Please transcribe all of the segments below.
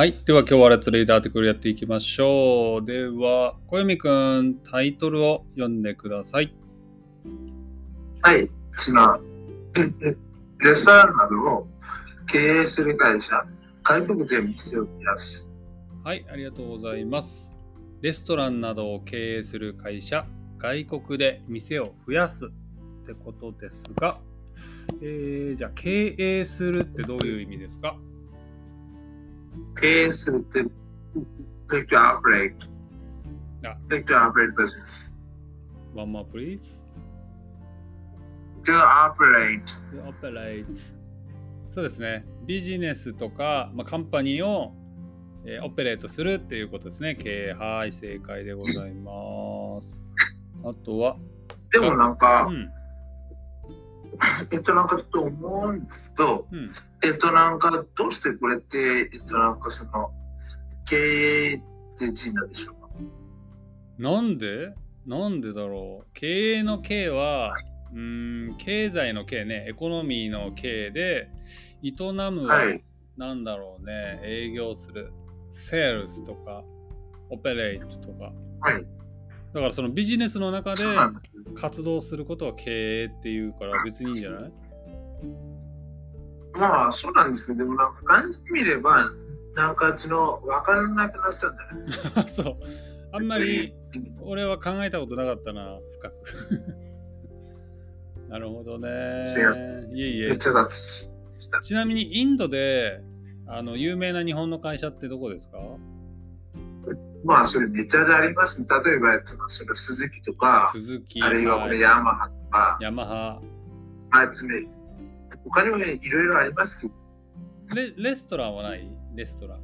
はい。では今日はレッツリーダーティクルやっていきましょう。では、小読くん、タイトルを読んでください。はい、そのレレストランなどを経営する会社、外国で店を増やす。はい、ありがとうございます。レストランなどを経営する会社、外国で店を増やすってことですが、えー、じゃあ経営するってどういう意味ですか？経営するって、take to operate, あ take to operate business. ?One more please. to operate, operate そうですね。ビジネスとか、まあ、カンパニーを、えーオペレートするっていうことですね。経営。はい、正解でございます。あとは、でもなんか、うん、えっとなんかちょっと思うんですけど、うん。えっとなんかどうしてこれって、えっとなんかその、経営って字なんでしょうかなんで？なんでだろう？経営の経は、うーん、経済の経ね、エコノミーの経で、営むは、はい。なんだろうね、営業する、セールスとか、オペレートとか。はい。だからそのビジネスの中で活動することは経営っていうから別にいいんじゃない？まあそうなんですけど、でもなんか感じてみれば、なんかその分からなくなっちゃうんじゃないですか。そう。あんまり俺は考えたことなかったな、深く。なるほどね。すいませいえいえ。めっちゃ雑。ちなみにインドであの有名な日本の会社ってどこですか？まあそれめちゃめちゃあります、例えば、えっとその鈴木とか、鈴木、あるいはこはいれヤマハとか、ヤマハあいつね、他にもいろいろありますけど、レ。レストランはない？レストラン。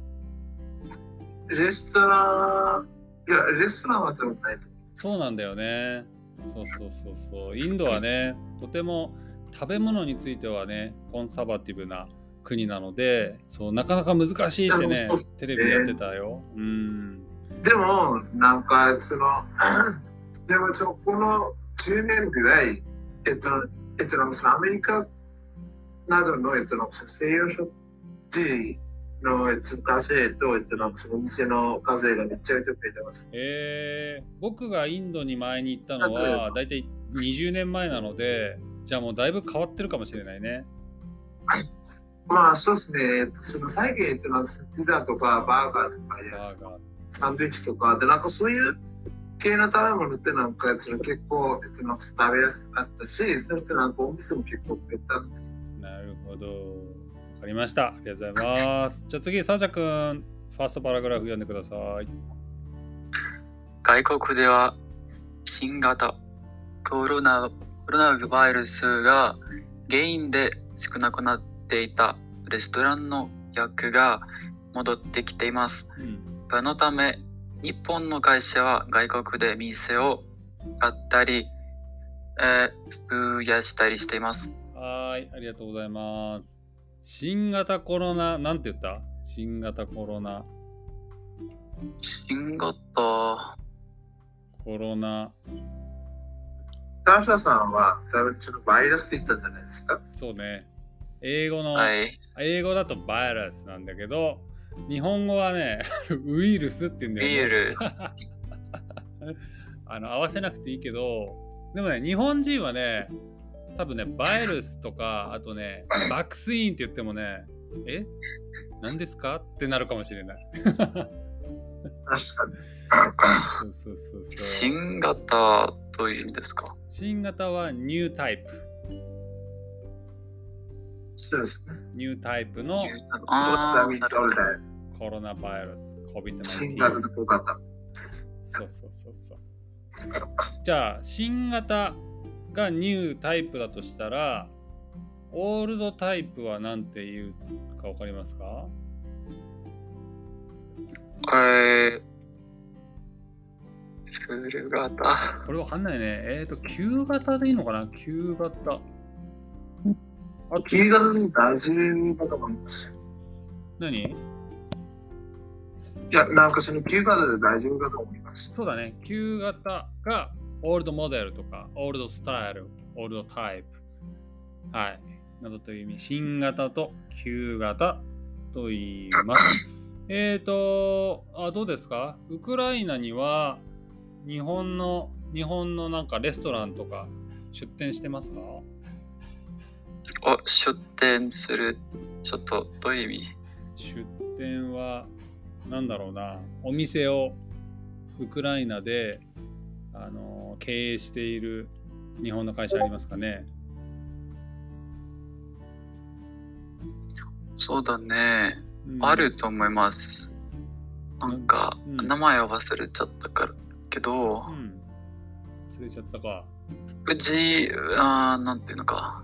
レストラン、いや、レストランは多分ないと思そうなんだよね。そうそうそうそう。インドはね、とても食べ物についてはね、コンサバティブな国なので、そうなかなか難しいってねテレビやってたよ。うん。う。でも、なんか、その、でもこの10年ぐらい、えっと、えっと、アメリカなどの、えっと、なんかその西洋食事の、えっと、稼いと、えっと、なんかそのお店の稼いがめっちゃめちゃ増えてます。えー、僕がインドに前に行ったのはだいたい20年前なので、じゃあもうだいぶ変わってるかもしれないね。まあそうですね、その最近、えっと、なんかピザとかバーガーとかや。サンドイッチとかで、なんかそういう系の食べ物ってなんかその結構、えっと、なんか食べやすかったし、そしてなんかお店も結構増えたんです。なるほど。わかりました。ありがとうございます。じゃあ次、サージャ君、ファーストパラグラフ読んでください。外国では新型コロナコロナウイルスが原因で少なくなっていたレストランの客が戻ってきています。うん。そのため、日本の会社は外国で店を買ったり、えー増やしたりしています。はーい、ありがとうございます。新型コロナ、なんて言った？新型コロナ、新型、コロナ、ターシャさんは多分ちょっとバイラスって言ったんじゃないですか？そうね。英語の、はい、英語だとバイラスなんだけど、日本語はね、ウイルスって言うんだよね。ビール、あの合わせなくていいけど、でもね、日本人はね、多分ね、バイルスとか、あとね、バクスインって言ってもね、え？何ですか？ってなるかもしれない。確かに。そうそうそうそう。新型という意味ですか？新型はニュータイプ。そうですね。ニュータイプの.コロナバイルス、新型 COVID-19。と小型。そうそうそうそう。じゃあ、新型がニュータイプだとしたら、オールドタイプは何て言うか分かりますか？えー、フル型。これわかんないね。えっ、ー、と、旧型でいいのかな？旧型。あ、旧型で大丈夫だと思います。何？いや、なんかその旧型で大丈夫だと思います。そうだね。旧型がオールドモデルとか、オールドスタイル、オールドタイプ。はい。などという意味。新型と旧型と言います。えっ、ー、とあ、どうですか？ウクライナには日本の、日本のなんかレストランとか出店してますか？お、出店する。ちょっと、どういう意味？出店は、なんだろうな、お店をウクライナであの経営している日本の会社ありますかね？そうだね、うん、あると思います。なんか、うん、名前を忘れちゃったからけど、うん、忘れちゃったか。うち、あなんていうのか。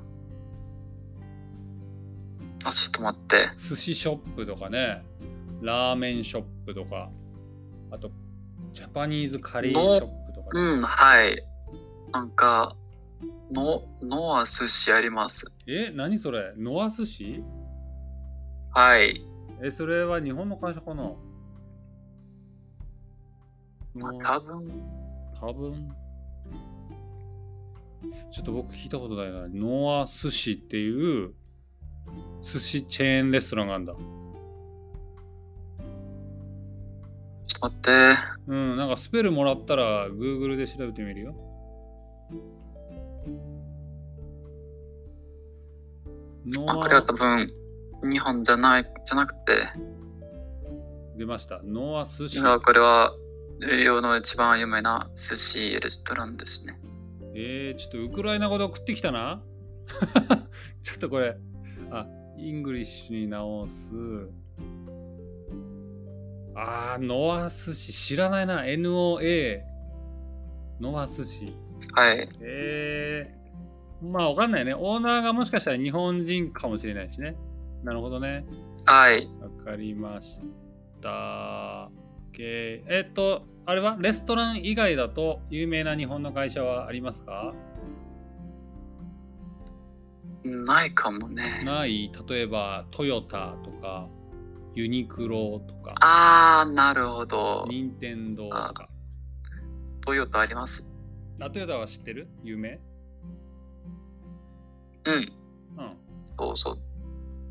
あ、ちょっと待って。寿司ショップとかね、ラーメンショップとか、あと、ジャパニーズカレーショップうん、はい。なんか、の、ノア寿司あります。え、何それ？ノア寿司？はい。え、それは日本の会社かな？まあ、多分。多分？ちょっと僕聞いたことないな。ノア寿司っていう寿司チェーンレストランがあるんだ。ちょっと待って。うん、なんかスペルもらったら Google で調べてみるよ。ノアこれは多分日本じゃないじゃなくて。出ました。ノア寿司。これは世の一番有名な寿司レストランですね。えー、ちょっとウクライナ語で送ってきたな。ちょっとこれ、あ、 English に直す。あー、ノア寿司知らないな。NOA。ノア寿司。はい。えー、まあわかんないね。オーナーがもしかしたら日本人かもしれないしね。なるほどね。はい。わかりました。えっと、あれは？レストラン以外だと有名な日本の会社はありますか？ないかもね。ない？例えばトヨタとかユニクロとか。ああ、なるほど。任天堂とか。トヨタあります？あ、トヨタは知ってる？有名？うん。うん。そうそう。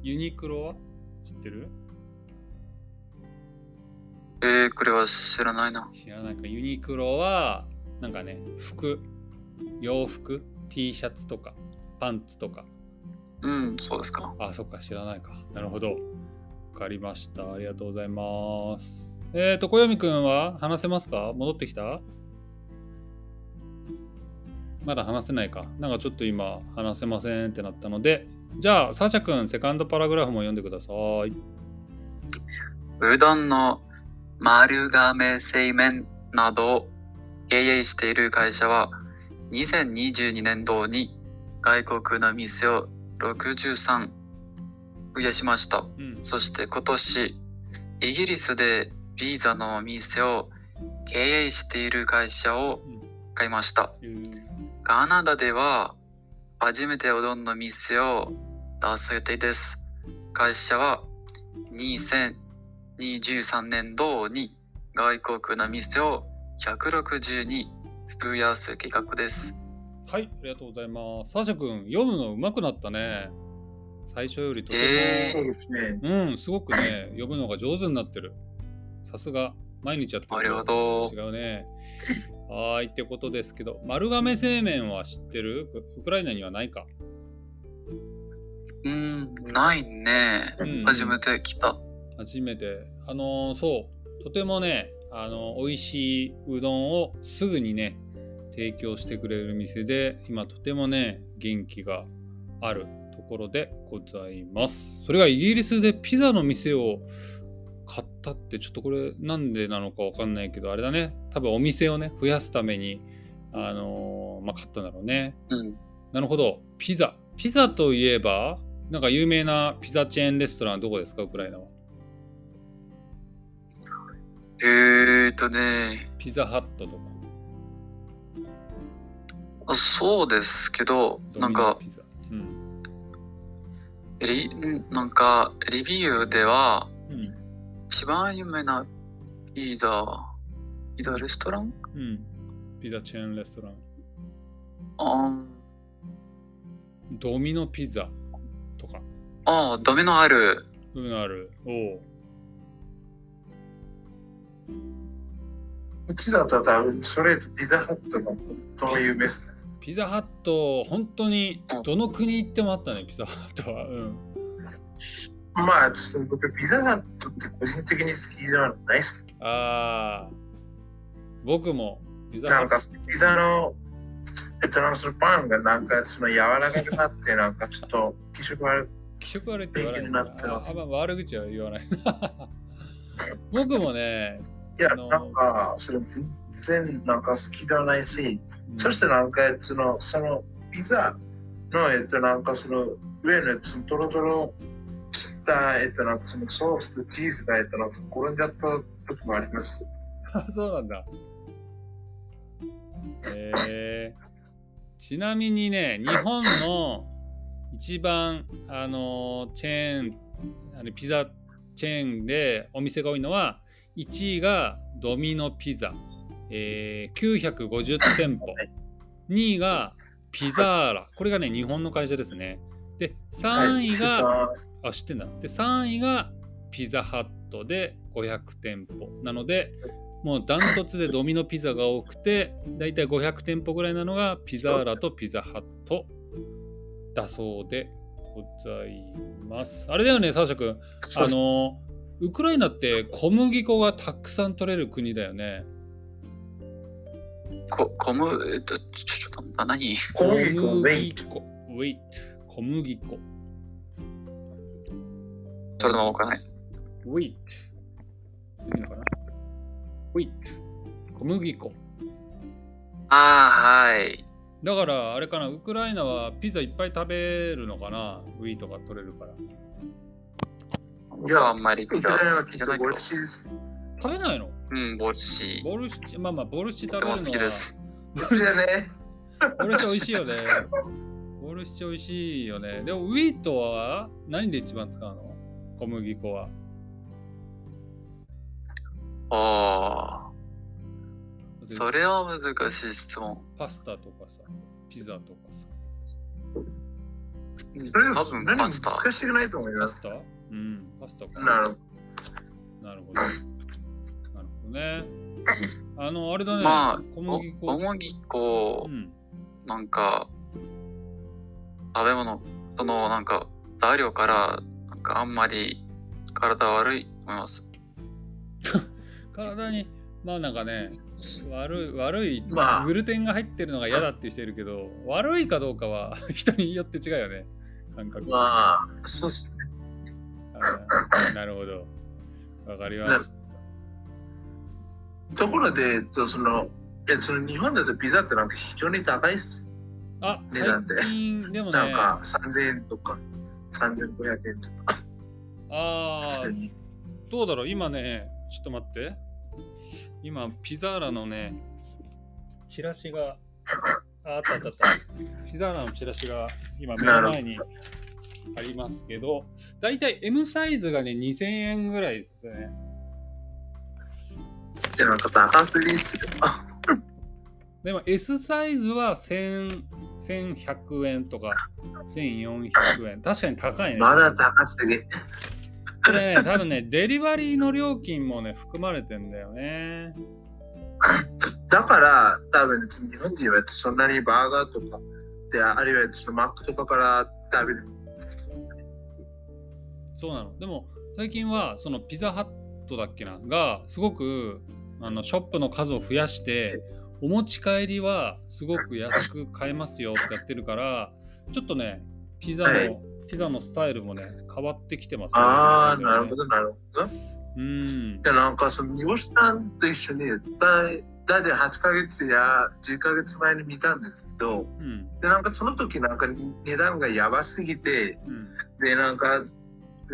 ユニクロは知ってる？えー、これは知らないな。知らないか。ユニクロは、なんかね、服、洋服、T シャツとか、パンツとか。うん、そうですか。あ、そっか、知らないか。なるほど。かりました。ありがとうございます。えっ、ー、と、小読くんは話せますか？戻ってきた？まだ話せないか。なんかちょっと今話せませんってなったので、じゃあ、サシャ君、セカンドパラグラフも読んでください。うどんの丸亀製麺などを経営している会社は2022年度に外国の店を63増やしました、うん、そして今年イギリスでビザの店を経営している会社を買いました、うん、カナダでは初めてうどんの店を出す予定です会社は2000 2023年度に外国の店を160に増やす計画です。はい、ありがとうございます。サーシャ君、読むの上手くなったね。最初よりとても、えー、うん、すごくね、読むのが上手になってる。さすが、毎日やってると違うね。はい、ってことですけど、丸亀製麺は知ってる？ウクライナにはないかうん、ないね。うん、初めて来た。初めて。あのー、そう、とてもね、あの美味しいうどんをすぐにね、提供してくれる店で、今とてもね、元気があるところでございます。それがイギリスでピザの店を買ったって、ちょっとこれなんでなのかわかんないけど、あれだね、多分お店をね、増やすために、あのー、まあ、買ったんだろうね。うん。なるほど。ピザ。ピザといえば、なんか有名なピザチェーンレストランどこですか、ウクライナは。えーとね。ピザハットとか。あそうですけど、なんか、うん、リなんか、レビューでは、うん、一番有名なピザ、ピザレストラン？うん。ピザチェーンレストラン。あドミノピザとか。ああ、ドミノある。ドミノある。おうちだと多分それとピザハットが本当に有名ですね。ピザハット、本当にどの国行ってもあったね、ピザハットは。うん。まあ、ちょっと僕、ピザハットって個人的に好きじゃないっす。ああ、僕もピザなんかハット。、ピザの、えっと、なんかそのパンがなんかその柔らかくなって、なんかちょっと気色悪い。気色悪いって言わない勉強になってますああんま悪口は言わない。僕もね、いや、なんか、それ全然なんか好きじゃないし、うんそしてなんか、その、そのピザの、えっと、なんかその上のそのトロトロした、えっと、なんかそのソースとチーズが、えっと、なんか転んじゃった時もあります。あ そうなんだ。えーちなみにね、日本の一番、あのチェーン、あのピザチェーンでお店が多いのは、1位がドミノピザ、えー950店舗。2位がピザーラ。これがね、日本の会社ですね。で、3位が、はいあ、知ってんだ。で、3位がピザハットで500店舗。なので、もうダントツでドミノピザが多くて、だいたい500店舗ぐらいなのがピザーラとピザハットだそうでございます。あれだよね、サーシャ君。あの、ウクライナって小麦粉がたくさん取れる国だよね。こ、こむ、えっと、ちょ、ちょっと、な何？小麦粉、ウェイ小麦粉。ウェイト。小麦粉。それでもわからない？ウェイト。いいのかな？ウェイト。小麦粉。ああ、はい。だからあれかな、ウクライナはピザいっぱい食べるのかな？ウィートが取れるから。僕はあんまりピザウクライナは好きじゃないけどきっと美味。しいです。食べないの？うん、ぼっし。ボルシチ、まあまあボルシチ食べるのは、きです。それでね、ボルシチ美味しいよね。ボルシチ美味しいよね。でもウィートは何で一番使うの？小麦粉は。ああ、それは難しい質問。パスタとかさ、ピザとかさ。それ多分何もパスタ。難しくないと思います。パスタ？うん、パスタか。なるほなるほど。なるほどね。あの、あれだね。まあ、お小麦粉。小麦粉う、ん。なんか、食べ物、その、なんか、材料から、なんかあんまり体悪いと思います。体にまあなんかね悪い悪い、まあグルテンが入ってるのが嫌だっていう人いるけど悪いかどうかは 人によって違うよね感覚ど。まあ、そうっすね。なるほどわかりましところで、えっと、その、えその日本だとピザってなんか非常に高いっす。たあ値段で。でもね。なんか3000円とか3500円とか。ああどうだろう？今ねちょっと待って。今ピザーラのねチラシがああったあったあった。ピザーラのチラシが今目の前にありますけどだいたい M サイズがね2000円ぐらいですねでなんか高すぎっすよ。でも S サイズは1000 1100円とか1400円確かに高いねまだ高すぎ。これね多分ねデリバリーの料金もね含まれてんだよねだから、多分日本人はそんなにバーガーとか、であるいはそのマックとかから食べる。そうなの。でも最近はそのピザハットだっけな？がすごくあのショップの数を増やしてお持ち帰りはすごく安く買えますよってやってるからちょっとねピザの、はいピザのスタイルもね変わってきてます、ああ、なるほど。ど、なるほど。うん。で、なんかその煮干しさんと一緒に大大体8ヶ月や10ヶ月前に見たんですけど、うん。で、なんかその時なんか値段がやばすぎて、うん。で、なんか、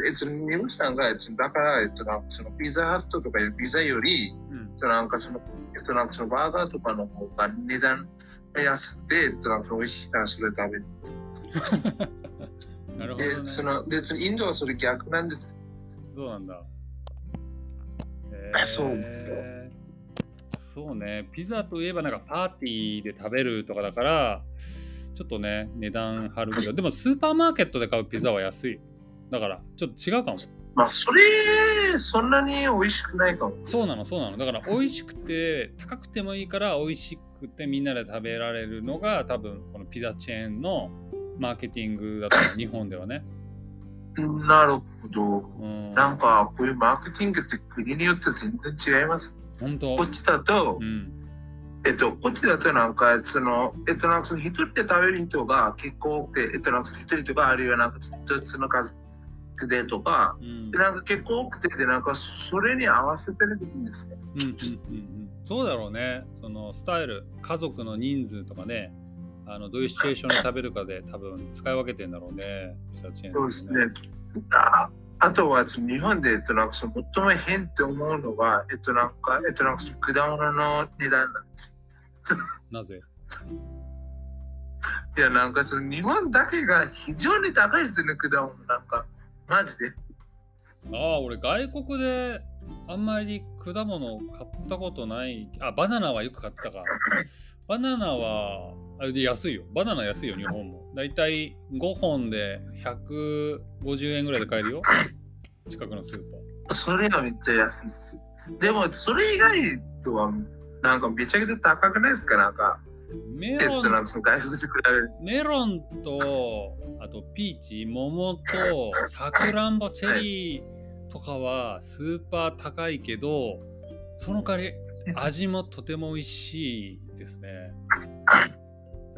えっと、煮干しさんが、えっと、だから、えっと、なんかそのピザハットとかいうピザより、うんえっと、なんかその、えっと、なんかそのバーガーとかの方が値段が安くて、えっと、なんか美味しいからそれ食べる。なるほどで、ね。その、で、そのインドはそれ逆なんです。そうなんだ。あそうえーそうね。ピザといえばなんかパーティーで食べるとかだから、ちょっとね、値段張るけど、でもスーパーマーケットで買うピザは安い。だから、ちょっと違うかも。まあ、それ、そんなに美味しくないかも。そうなのそうなのだから美味しくて高くてもいいから美味しくてみんなで食べられるのが多分このピザチェーンのマーケティングだと日本ではね。なるほど。うん、なんか、こういうマーケティングって国によって全然違います。本当こっちだとう、んえっと、こっちだとなんか、その、えっと、なんかその一人で食べる人が結構多くて、えっと、なんか一人とか、あるいはなんか一つの数でとか、うんでなんか結構多くて、で、なんかそれに合わせてるんですね。うんうんうんうんそうだろうねそのスタイル家族の人数とかねあのどういうシチュエーションで食べるかで多分使い分けてんだろうねそうですね。ああとは、その日本で、えっと、なんかその最も変って思うのは、えっと、なんか、えっと、なんかその果物の値段なんです。なぜ？いや、なんかその日本だけが非常に高いですね、果物なんか。マジで？ああ俺外国であんまり果物買ったことない。あバナナはよく買ってたか。バナナはあれで安いよ。バナナ安いよ日本も。だいたい5本で150円ぐらいで買えるよ。近くのスーパー。それがめっちゃ安いです。でも、それ以外とは、なんかめちゃくちゃ高くないですか？なんか、メロン。メロンとあとピーチ桃とさくらんぼチェリーとかはスーパー高いけどその代わり味もとても美味しいですね。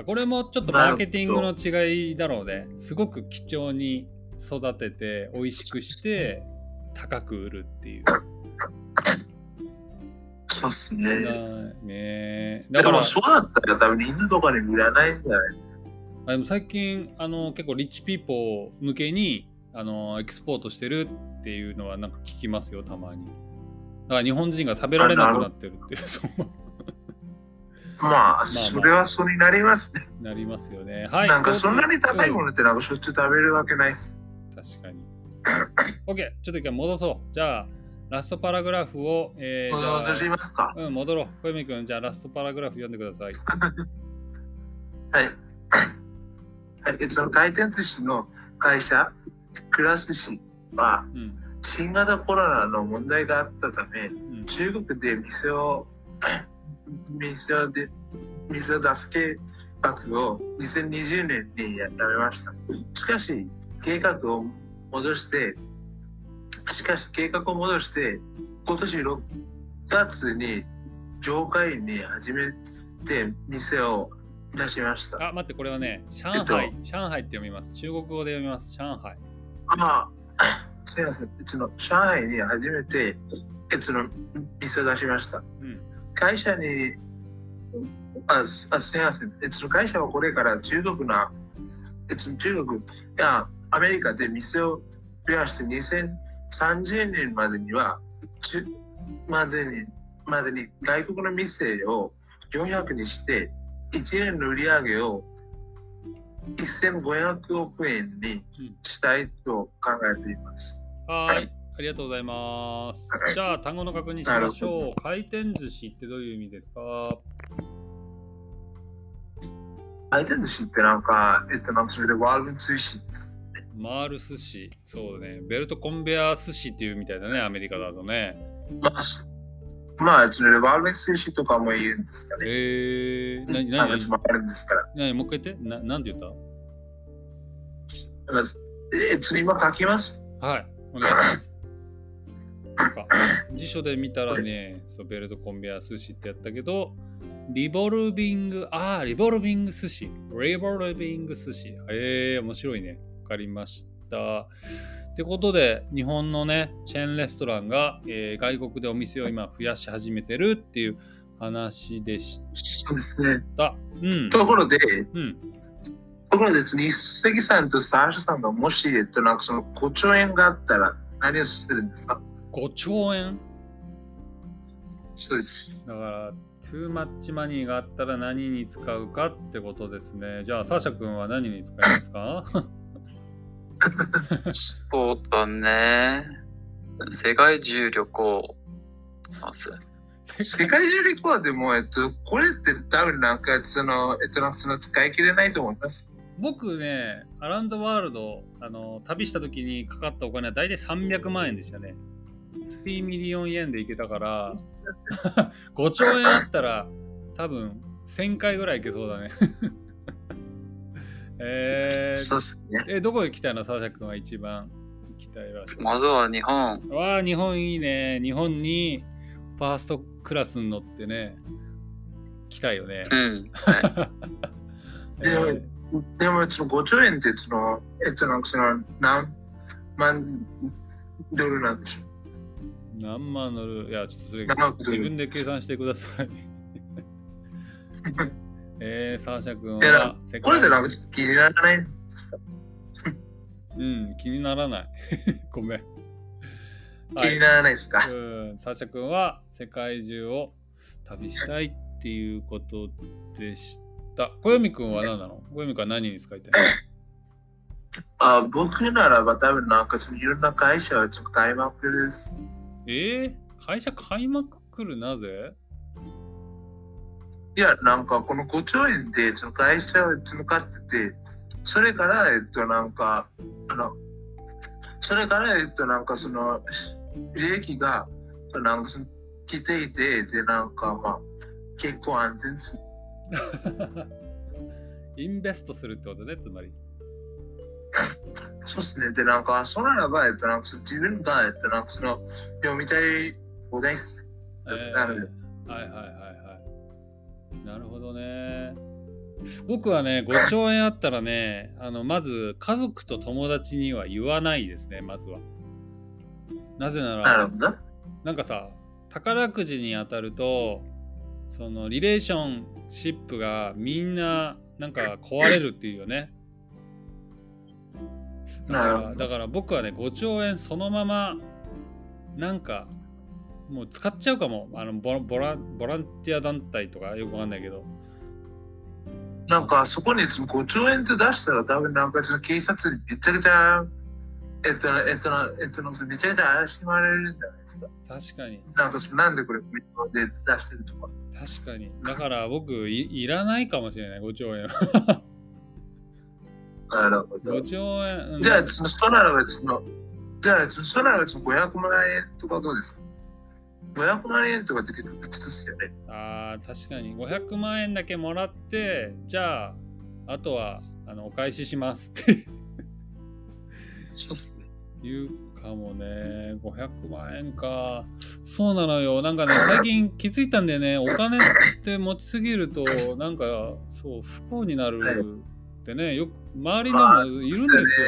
これもちょっとマーケティングの違いだろうね。すごく貴重に育てて美味しくして高く売るっていうそうっすだね。ねだから。でも、そうだったら多分犬とかに売らないんじゃない？ですか。あでも最近あの結構リッチピーポー向けにあのエクスポートしてるっていうのはなんか聞きますよたまに。だから日本人が食べられなくなってるっていうまあ、それはそうになりますね。なりますよね。はいなんかそんなに高いもの、のってなんかしょっちゅう食べるわけないっす。うん。確かに。OK ちょっと一回戻そう。じゃあラストパラグラフを、えー、戻しますか？うん、戻ろう。小泉君、じゃあラストパラグラフ読んでください。はい。はい、えっと、その回転寿司の会社、くら寿司は、うん。新型コロナの問題があったため、うん、中国で店を、店をで店を出す計画を2020年にやめました。しかし、計画を戻して、しかし計画を戻して、今年6月に上海に初めて店を出しました。あ、待って、これはね、上えっと海、上海って読みます。中国語で読みます。上海。ああ、すいません。うちの上海に初めて、えつの店を出しました。うん。会社に、あ、すみません。えつの会社はこれから中国の、中国やアメリカで店を増やして2030年までには、中までに、までに外国の店を400にして、1年の売り上げを1500億円にうんしたいと考えています。はーい。ありがとうございます。じゃあ、単語の確認しましょう。回転寿司ってどういう意味ですか？回転寿司ってなんか、えっと、なんかそれでワールド寿司です。回る寿司。そうね。ベルトコンベア寿司っていうみたいだね、アメリカだとね。まあ、そまあ、それでワールド寿司とかも言うんですかね。えー、なになになんかもあるんですから。なにもう一回言ってななんて言っだからえっと、今書きます？たはい。お願いします。なんか辞書で見たらね、そうベルトコンベア寿司ってやったけど、リボルビング、ああ、リボルビング寿司。リボルビング寿司。えー、面白いね。わかりました。ってことで、日本のね、チェーンレストランが、えー外国でお店を今増やし始めてるっていう話でしそうですね。た。うん。ところで、うん。ところで、日関さんとサーシャさんがもし、えっと、なんかその5兆円があったら何をするんですか？5兆円？そうです。だから、トゥーマッチマニーがあったら何に使うかってことですね。じゃあ、サーシャ君は何に使いますか？そうだね。世界中旅行します。世界中旅行でも、えっと、これって多分なんか、その、えっと、なんかその使い切れないと思います？僕ね、アラウンドワールド、あの、旅した時にかかったお金は大体300万円でしたね。3 million 円で行けたから、5兆円あったら多分1000回ぐらい行けそうだね。えーそうっすね。え、どこ行きたいの？サーシャ君は一番行きたい場所。まずは日本。わあ、日本いいね。日本にファーストクラスに乗ってね、来たいよね。うん。はい。でもでも、その5兆円って、その、えっと、なんかその、何万ドルなんでしょ何万乗るいや、ちょっとそれ自分で計算してください。えー、サーシャ君は世界。これでなんかちょっと気にならないうん、気にならない。ごめん。気にならないですか、うん、サーシャ君は世界中を旅したいっていうことでした。小読君は何なの？小読君は何に使いたい あ僕ならば多分なんかそのいろんな会社をちょっと買いまくるです。えー、会社買いまくる？なぜ？いや、なんかこの5兆円でその会社をその買ってて、それから、えっと、なんか、あの、それから、えっと、なんかその、利益が、なんかその、来ていて、で、なんかまあ、結構安全です。インベストするってことね、つまり。そうですね。で、なんか、そのならば、えっと、なんかその自分が、えっと、なんかその、読みたい放題です。えーなるはいはいはいはい。なるほどね。僕はね、5兆円あったらね、あのまず家族と友達には言わないですね、まずは。なぜなら、なるほど。なんかさ、宝くじに当たると、そのリレーションシップがみんななんか壊れるっていうよね。だからだから僕はね、5兆円そのままなんかもう使っちゃうかも。あのボラボラボランティア団体とかよくわかんないけど。なんか、そこにその5兆円って出したら、多分なんかその警察にめちゃくちゃ、えっと、えっと、えっと、めちゃくちゃ怪しまれるんじゃないですか。確かに。なんかその、なんでこれで出してるとか。確かに。だから僕いいらないかもしれない、5兆円。なるほど5。兆円。うんじゃあ、その、そならばその、じゃあ、そのそならばその500万円とかどうですか？?500 万円とかって結構普通ですよね。あー確かに。500万円だけもらってじゃああとはあのお返ししますって。そうっすね。言うかもね。500万円か。そうなのよ。なんかね最近気づいたんだよね。お金って持ちすぎるとなんかそう不幸になるってね。よく周りでもいるんですよ。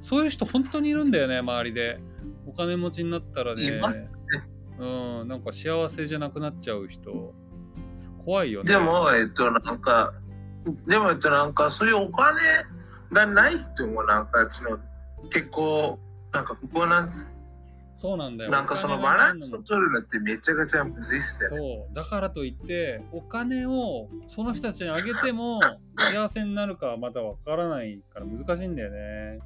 そういう人本当にいるんだよね周りで。お金持ちになったらね。いますねうんなんか幸せじゃなくなっちゃう人怖いよねでも、えっと、なんか、でも、えっと、なんか、そういうお金がない人も、なんか、その、結構、なんか、ここなんです。そうなんだよ。なんか、そのおバランスを取るのってめちゃくちゃむずいっすよね。そう。だからといって、お金をその人たちにあげても幸せになるかはまだわからないから難しいんだよね。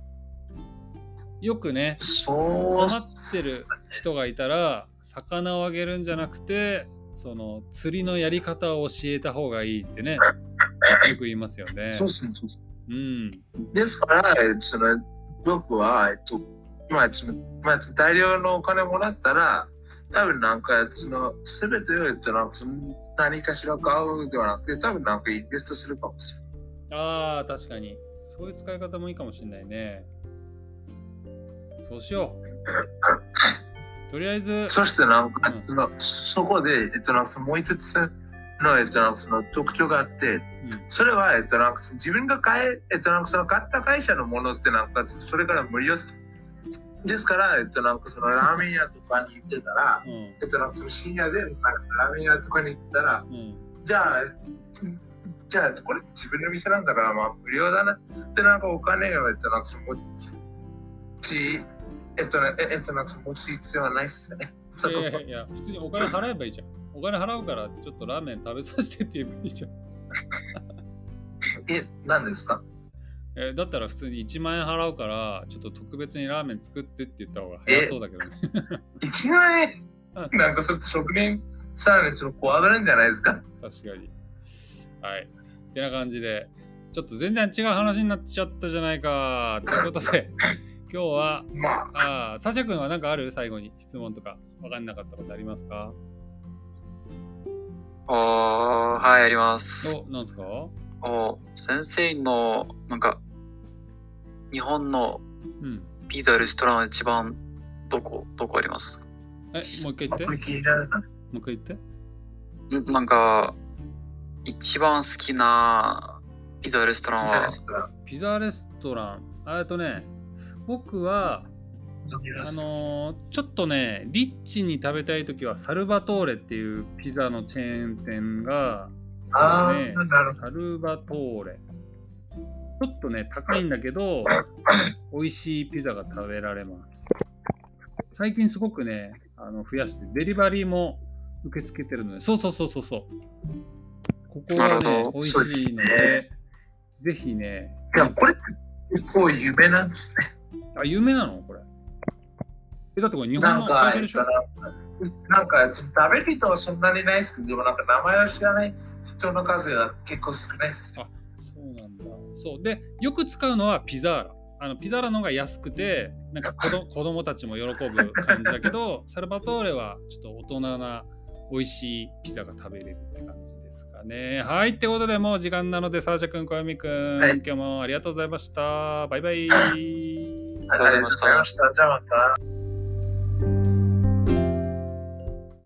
よくね、そう困ってる人がいたら、魚をあげるんじゃなくて、その釣りのやり方を教えた方がいいってね、よく言いますよねそう。っすね。そうっすねうん。ですから、えっとその僕は、えっと、まあ、まあ、大量のお金もらったら、多分なんか、その、すべてを、えっと、なんかその何かしら買うではなくて、多分なんかインベストするかもしれない。ああ、確かに。そういう使い方もいいかもしれないね。そうしよう。とりあえず、そしてなんか、うんそこで、えっと、なんかもう一つの、えっと、なんかその特徴があって、うんそれは、えっと、なんか自分が買え、えっと、なんかその買った会社のものってなんか、それから無料です。ですから、えっと、なんかそのラーメン屋とかに行ってたら、うん。えっと、なんかその深夜で、なんかそのラーメン屋とかに行ってたら、うん。じゃあ、じゃあ、これ自分の店なんだから、まあ、無料だなって、なんかお金を、えっと、なんかその持ち、えっとね、ええっと、なんか持つ必要はないっすね。いやいやいや、普通にお金払えばいいじゃん。お金払うから、ちょっとラーメン食べさせてって言えばいいじゃん。え、何ですか？えーだったら普通に1万円払うから、ちょっと特別にラーメン作ってって言った方が早そうだけどね。1万円？うんなんかそれ職人さらにちょっと怖がるんじゃないですか？確かに。はい。ってな感じで、ちょっと全然違う話になっちゃったじゃないか。ということで、今日は、まあ、ああ、サシャ君は何かある？最後に質問とか分かんなかったことありますか？おーはい、あります。お、なんですか？お先生の、なんか、日本のうん。ピザレストラン一番どこ、どこあります？え、もう一回言って。も。う一回言って。んなんか、一番好きなピザレストランは、ピザレストラン。あえっとね、僕は、あのーちょっとね、リッチに食べたいときは、サルバトーレっていうピザのチェーン店が、あそうですねサルバトーレ。ちょっとね、高いんだけど、美味しいピザが食べられます。最近すごくね、あの増やして、デリバリーも受け付けてるので、そうそうそうそうそう。ここがね美味しいので、ぜひね、いや、これ結構有名なんですね。あ、有名なの？これ。え、だってこれ日本の会社でしょ？なんか、食べる人はそんなにないですけど、でもなんか名前を知らない人の数が結構少ないです。あそうなんだ。そう。で、よく使うのはピザーラ。あのピザーラの方が安くて、なんか子ど 子供たちも喜ぶ感じだけど、サルバトーレはちょっと大人な美味しいピザが食べれるって感じですかね。はい。ってことでもう時間なので、サーシャ君、小闇君、はい今日もありがとうございました。バイバイ。ありがとうございました。じゃあまた。